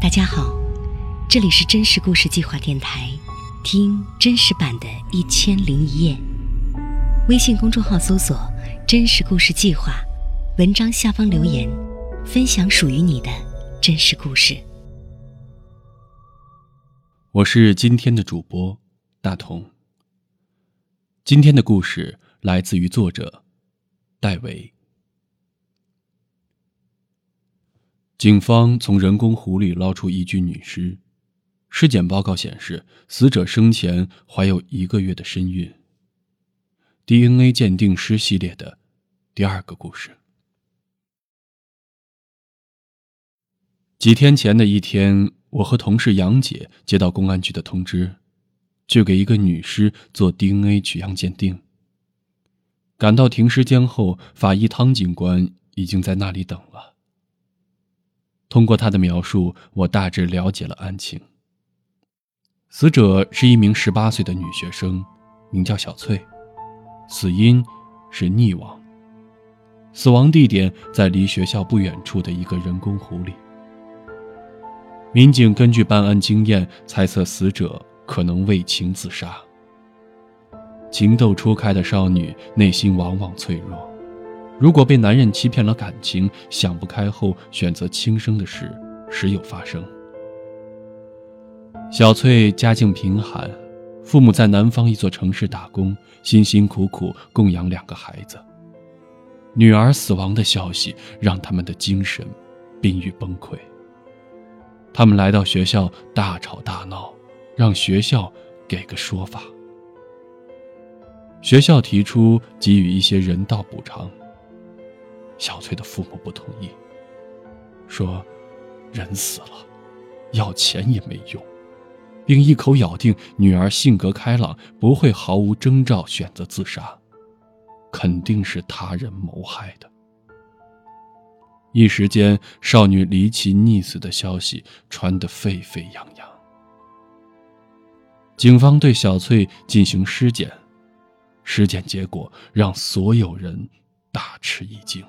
大家好，这里是真实故事计划电台，听真实版的《一千零一夜》。微信公众号搜索“真实故事计划”，文章下方留言，分享属于你的真实故事。我是今天的主播大同。今天的故事来自于作者戴维。警方从人工湖里捞出一具女尸，尸检报告显示，死者生前怀有一个月的身孕。DNA 鉴定师系列的第二个故事。几天前的一天，我和同事杨姐接到公安局的通知，去给一个女尸做 DNA 取样鉴定。赶到停尸间后，法医汤警官已经在那里等了。通过他的描述，我大致了解了案情。死者是一名十八岁的女学生，名叫小翠，死因是溺亡。死亡地点在离学校不远处的一个人工湖里。民警根据办案经验猜测，死者可能为情自杀。情窦初开的少女内心往往脆弱。如果被男人欺骗了感情，想不开后选择轻生的事，时有发生。小翠家境贫寒，父母在南方一座城市打工，辛辛苦苦供养两个孩子。女儿死亡的消息让他们的精神濒于崩溃。他们来到学校大吵大闹，让学校给个说法。学校提出给予一些人道补偿。小翠的父母不同意，说：“人死了，要钱也没用，并一口咬定女儿性格开朗，不会毫无征兆选择自杀，肯定是他人谋害的。”一时间，少女离奇溺死的消息传得沸沸扬扬。警方对小翠进行尸检，尸检结果让所有人大吃一惊。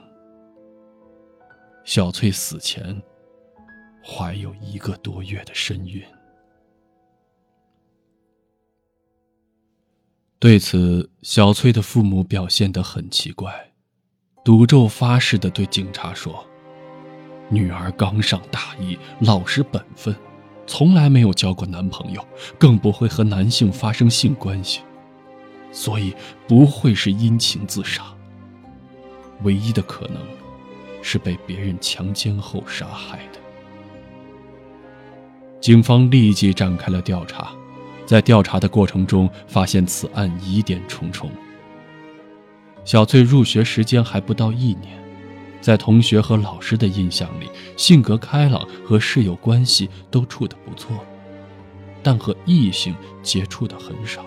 小翠死前怀有一个多月的身孕。对此，小翠的父母表现得很奇怪，赌咒发誓的对警察说：“女儿刚上大一，老实本分，从来没有交过男朋友，更不会和男性发生性关系，所以不会是因情自杀。唯一的可能。”是被别人强奸后杀害的。警方立即展开了调查，在调查的过程中，发现此案疑点重重。小翠入学时间还不到一年，在同学和老师的印象里，性格开朗，和室友关系都处得不错，但和异性接触的很少。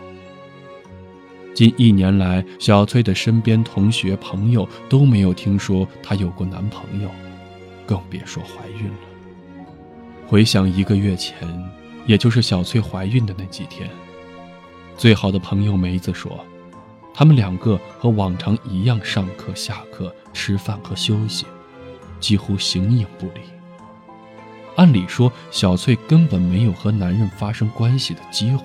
近一年来，小翠的身边同学朋友都没有听说她有过男朋友，更别说怀孕了。回想一个月前，也就是小翠怀孕的那几天，最好的朋友梅子说，他们两个和往常一样上课、下课、吃饭和休息，几乎形影不离。按理说，小翠根本没有和男人发生关系的机会。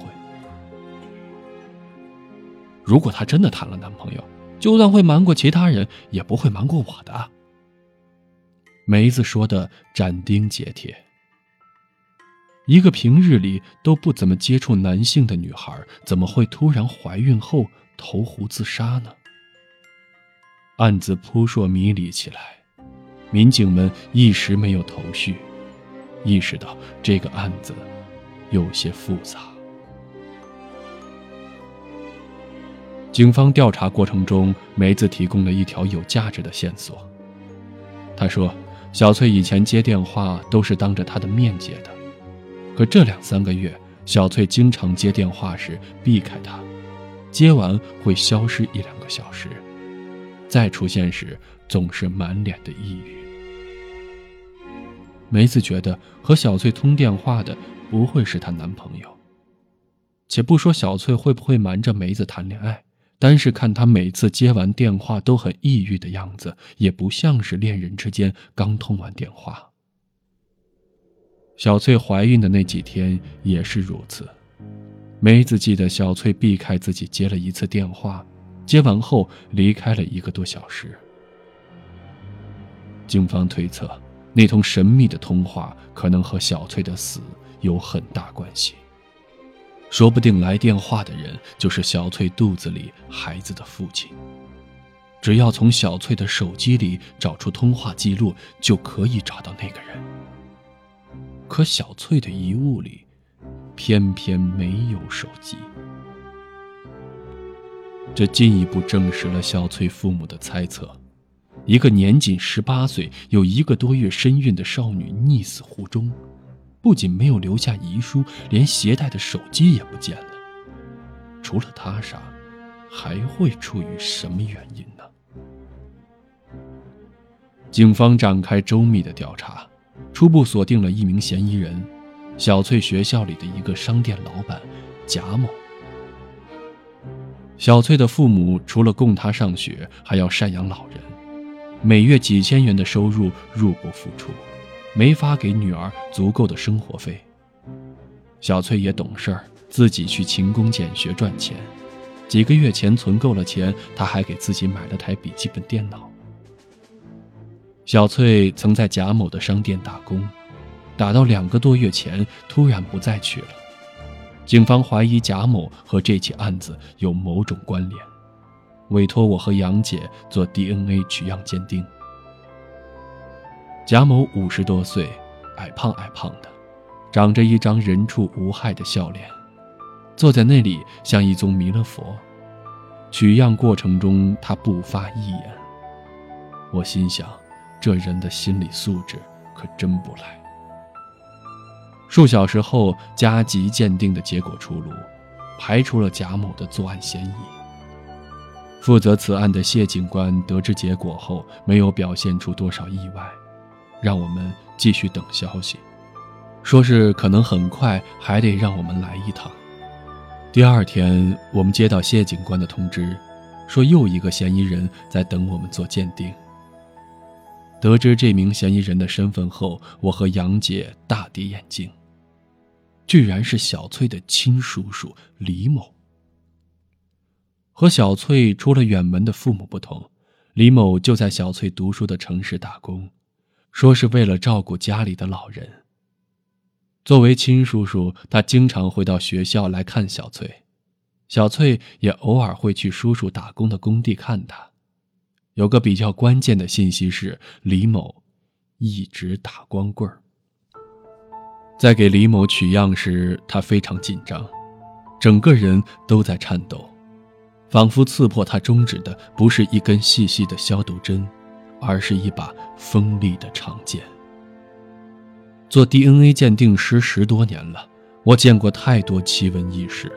如果她真的谈了男朋友，就算会瞒过其他人，也不会瞒过我的。梅子说的斩钉截铁。一个平日里都不怎么接触男性的女孩，怎么会突然怀孕后投湖自杀呢？案子扑朔迷离起来，民警们一时没有头绪，意识到这个案子有些复杂。警方调查过程中，梅子提供了一条有价值的线索。他说，小翠以前接电话都是当着他的面接的，可这两三个月，小翠经常接电话时避开他，接完会消失一两个小时，再出现时总是满脸的抑郁。梅子觉得和小翠通电话的不会是她男朋友，且不说小翠会不会瞒着梅子谈恋爱。单是看他每次接完电话都很抑郁的样子，也不像是恋人之间刚通完电话。小翠怀孕的那几天也是如此。梅子记得小翠避开自己接了一次电话，接完后离开了一个多小时。警方推测，那通神秘的通话可能和小翠的死有很大关系。说不定来电话的人就是小翠肚子里孩子的父亲。只要从小翠的手机里找出通话记录，就可以找到那个人。可小翠的遗物里，偏偏没有手机。这进一步证实了小翠父母的猜测：一个年仅十八岁、有一个多月身孕的少女溺死湖中，不仅没有留下遗书，连携带的手机也不见了。除了他杀，还会出于什么原因呢？警方展开周密的调查，初步锁定了一名嫌疑人：小翠学校里的一个商店老板贾某。小翠的父母除了供她上学，还要赡养老人，每月几千元的收入入不敷出，没法给女儿足够的生活费。小翠也懂事儿，自己去勤工俭学赚钱。几个月前存够了钱，她还给自己买了台笔记本电脑。小翠曾在贾某的商店打工，打到两个多月前，突然不再去了。警方怀疑贾某和这起案子有某种关联，委托我和杨姐做 DNA 取样鉴定。贾某五十多岁，矮胖矮胖的，长着一张人畜无害的笑脸，坐在那里像一尊弥勒佛。取样过程中，他不发一言。我心想。这人的心理素质可真不赖。数小时后，加急鉴定的结果出炉，排除了贾某的作案嫌疑。负责此案的谢警官得知结果后，没有表现出多少意外，让我们继续等消息，说是可能很快还得让我们来一趟。第二天，我们接到谢警官的通知，说又一个嫌疑人在等我们做鉴定。得知这名嫌疑人的身份后，我和杨姐大跌眼镜。居然是小翠的亲叔叔李某。和小翠出了远门的父母不同，李某就在小翠读书的城市打工，说是为了照顾家里的老人。作为亲叔叔，他经常会到学校来看小翠，小翠也偶尔会去叔叔打工的工地看他。有个比较关键的信息是，李某一直打光棍儿。在给李某取样时，他非常紧张，整个人都在颤抖，仿佛刺破他中指的不是一根细细的消毒针，而是一把锋利的长剑。做 DNA 鉴定师十多年了，我见过太多奇闻异事。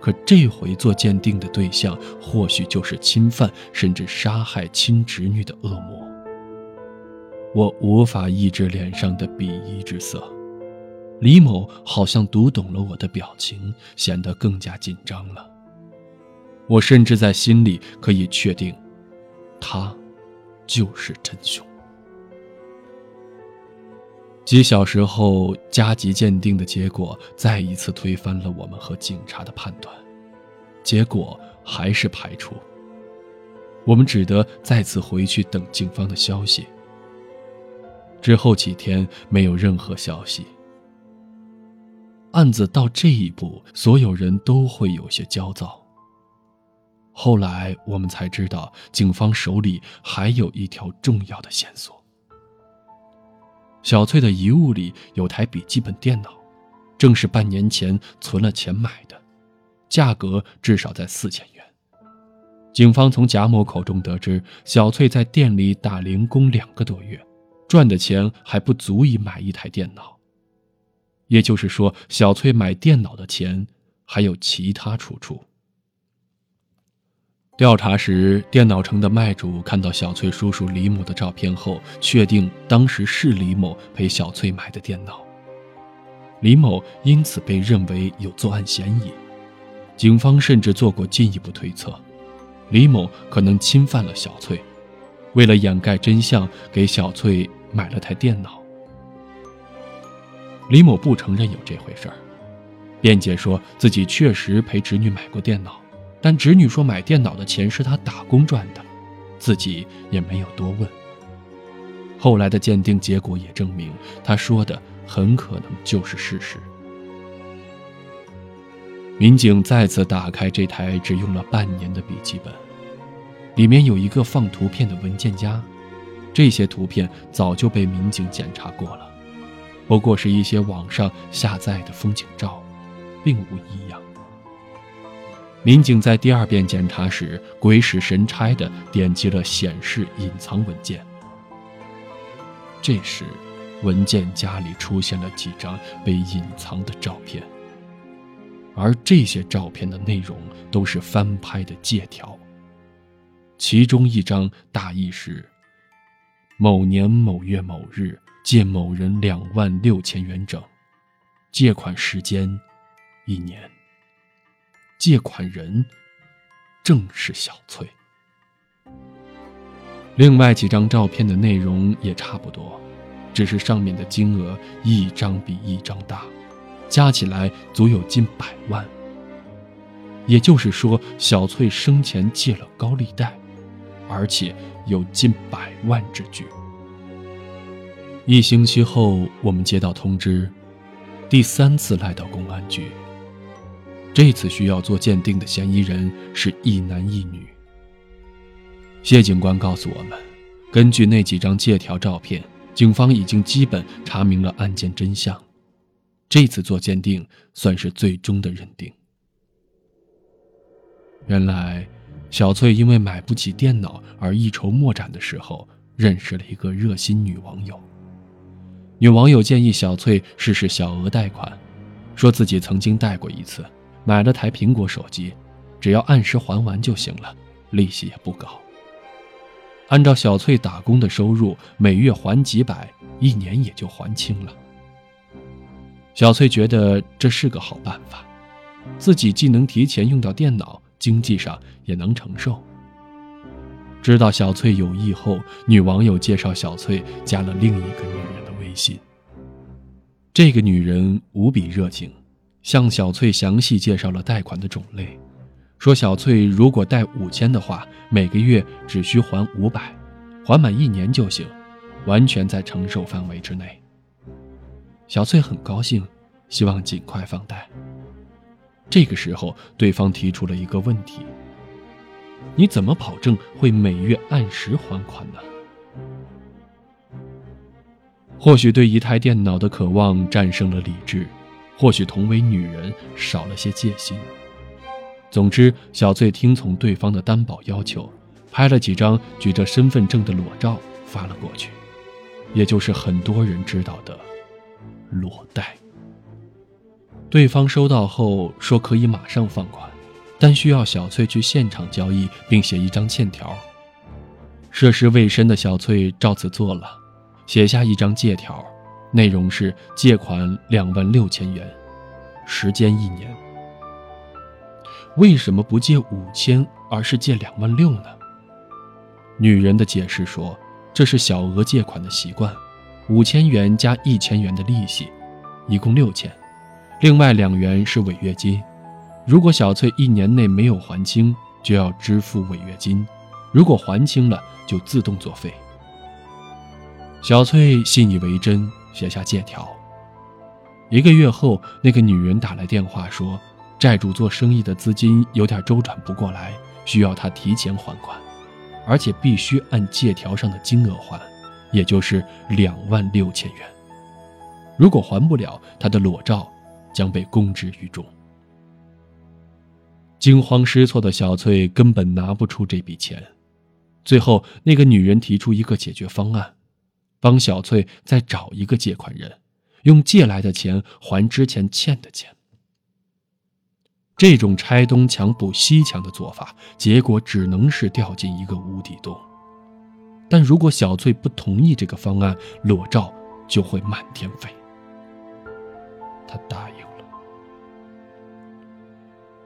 可这回做鉴定的对象，或许就是侵犯甚至杀害亲侄女的恶魔。我无法抑制脸上的鄙夷之色。李某好像读懂了我的表情，显得更加紧张了。我甚至在心里可以确定，他就是真凶。几小时后，加急鉴定的结果再一次推翻了我们和警察的判断，结果还是排除。我们只得再次回去等警方的消息。之后几天没有任何消息。案子到这一步，所有人都会有些焦躁。后来我们才知道，警方手里还有一条重要的线索。小翠的遗物里有台笔记本电脑，正是半年前存了钱买的，价格至少在四千元。警方从贾某口中得知，小翠在店里打零工两个多月，赚的钱还不足以买一台电脑。也就是说，小翠买电脑的钱还有其他出处。调查时，电脑城的卖主看到小翠叔叔李某的照片后，确定当时是李某陪小翠买的电脑。李某因此被认为有作案嫌疑。警方甚至做过进一步推测，李某可能侵犯了小翠，为了掩盖真相，给小翠买了台电脑。李某不承认有这回事儿，辩解说自己确实陪侄女买过电脑，但侄女说买电脑的钱是她打工赚的，自己也没有多问。后来的鉴定结果也证明，他说的很可能就是事实。民警再次打开这台只用了半年的笔记本，里面有一个放图片的文件夹，这些图片早就被民警检查过了。不过是一些网上下载的风景照，并无异样。民警在第二遍检查时，鬼使神差地点击了显示隐藏文件。这时，文件夹里出现了几张被隐藏的照片，而这些照片的内容都是翻拍的借条。其中一张大意是：某年某月某日。借某人两万六千元整，借款时间一年。借款人正是小翠。另外几张照片的内容也差不多，只是上面的金额一张比一张大，加起来足有近百万。也就是说，小翠生前借了高利贷，而且有近百万之巨。一星期后，我们接到通知，第三次来到公安局。这次需要做鉴定的嫌疑人是一男一女。谢警官告诉我们，根据那几张借条照片，警方已经基本查明了案件真相。这次做鉴定算是最终的认定。原来，小翠因为买不起电脑而一筹莫展的时候，认识了一个热心女网友。女网友建议小翠试试小额贷款，说自己曾经贷过一次，买了台苹果手机，只要按时还完就行了，利息也不高。按照小翠打工的收入，每月还几百，一年也就还清了。小翠觉得这是个好办法，自己既能提前用到电脑，经济上也能承受。知道小翠有意后，女网友介绍小翠加了另一个女人的。微信，这个女人无比热情，向小翠详细介绍了贷款的种类，说小翠如果贷五千的话，每个月只需还五百，还满一年就行，完全在承受范围之内。小翠很高兴，希望尽快放贷。这个时候，对方提出了一个问题：你怎么保证会每月按时还款呢？或许对一台电脑的渴望战胜了理智，或许同为女人少了些戒心。总之，小翠听从对方的担保要求，拍了几张举着身份证的裸照发了过去，也就是很多人知道的裸贷。对方收到后说可以马上放款，但需要小翠去现场交易并写一张欠条。涉世未深的小翠照此做了。写下一张借条，内容是借款两万六千元，时间一年。为什么不借五千，而是借两万六呢？女人的解释说，这是小额借款的习惯，五千元加一千元的利息，一共六千，另外两元是违约金。如果小翠一年内没有还清，就要支付违约金；如果还清了，就自动作废。小翠信以为真，写下借条。一个月后，那个女人打来电话说，债主做生意的资金有点周转不过来，需要她提前还款，而且必须按借条上的金额还，也就是两万六千元。如果还不了，她的裸照将被公之于众。惊慌失措的小翠根本拿不出这笔钱，最后那个女人提出一个解决方案。帮小翠再找一个借款人，用借来的钱还之前欠的钱。这种拆东墙补西墙的做法，结果只能是掉进一个无底洞。但如果小翠不同意这个方案，裸照就会满天飞。他答应了。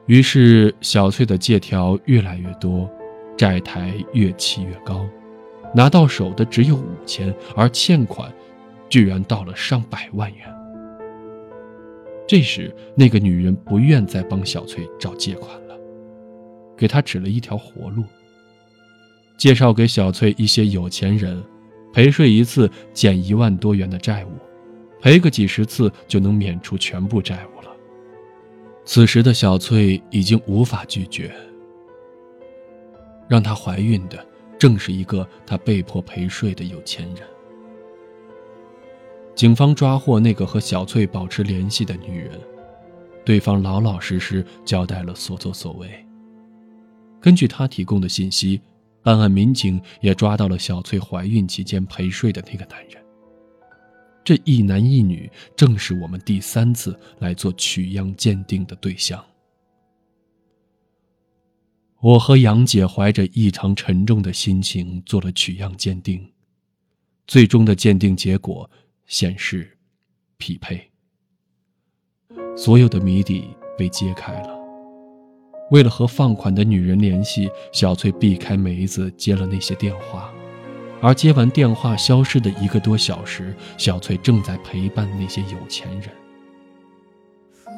于是，小翠的借条越来越多，债台越砌越高。拿到手的只有五千，而欠款居然到了上百万元。这时，那个女人不愿再帮小翠找借款了，给她指了一条活路，介绍给小翠一些有钱人，陪睡一次减一万多元的债务，赔个几十次就能免除全部债务了。此时的小翠已经无法拒绝，让她怀孕的正是一个他被迫陪睡的有钱人。警方抓获那个和小翠保持联系的女人，对方老老实实交代了所作所为。根据他提供的信息，办案民警也抓到了小翠怀孕期间陪睡的那个男人。这一男一女正是我们第三次来做取样鉴定的对象。我和杨姐怀着异常沉重的心情做了取样鉴定，最终的鉴定结果。显示匹配，所有的谜底被揭开了。为了和放款的女人联系，小翠避开梅子接了那些电话，而接完电话消失的一个多小时，小翠正在陪伴那些有钱人。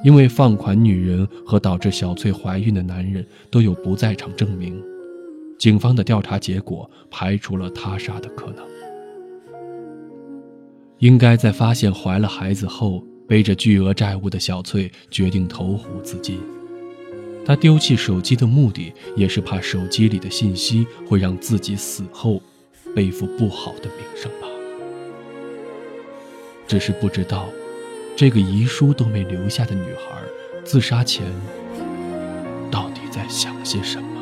因为放款女人和导致小翠怀孕的男人都有不在场证明，警方的调查结果排除了他杀的可能。应该在发现怀了孩子后，背着巨额债务的小翠决定投湖自尽。她丢弃手机的目的，也是怕手机里的信息会让自己死后背负不好的名声吧。只是不知道，这个遗书都没留下的女孩，自杀前到底在想些什么。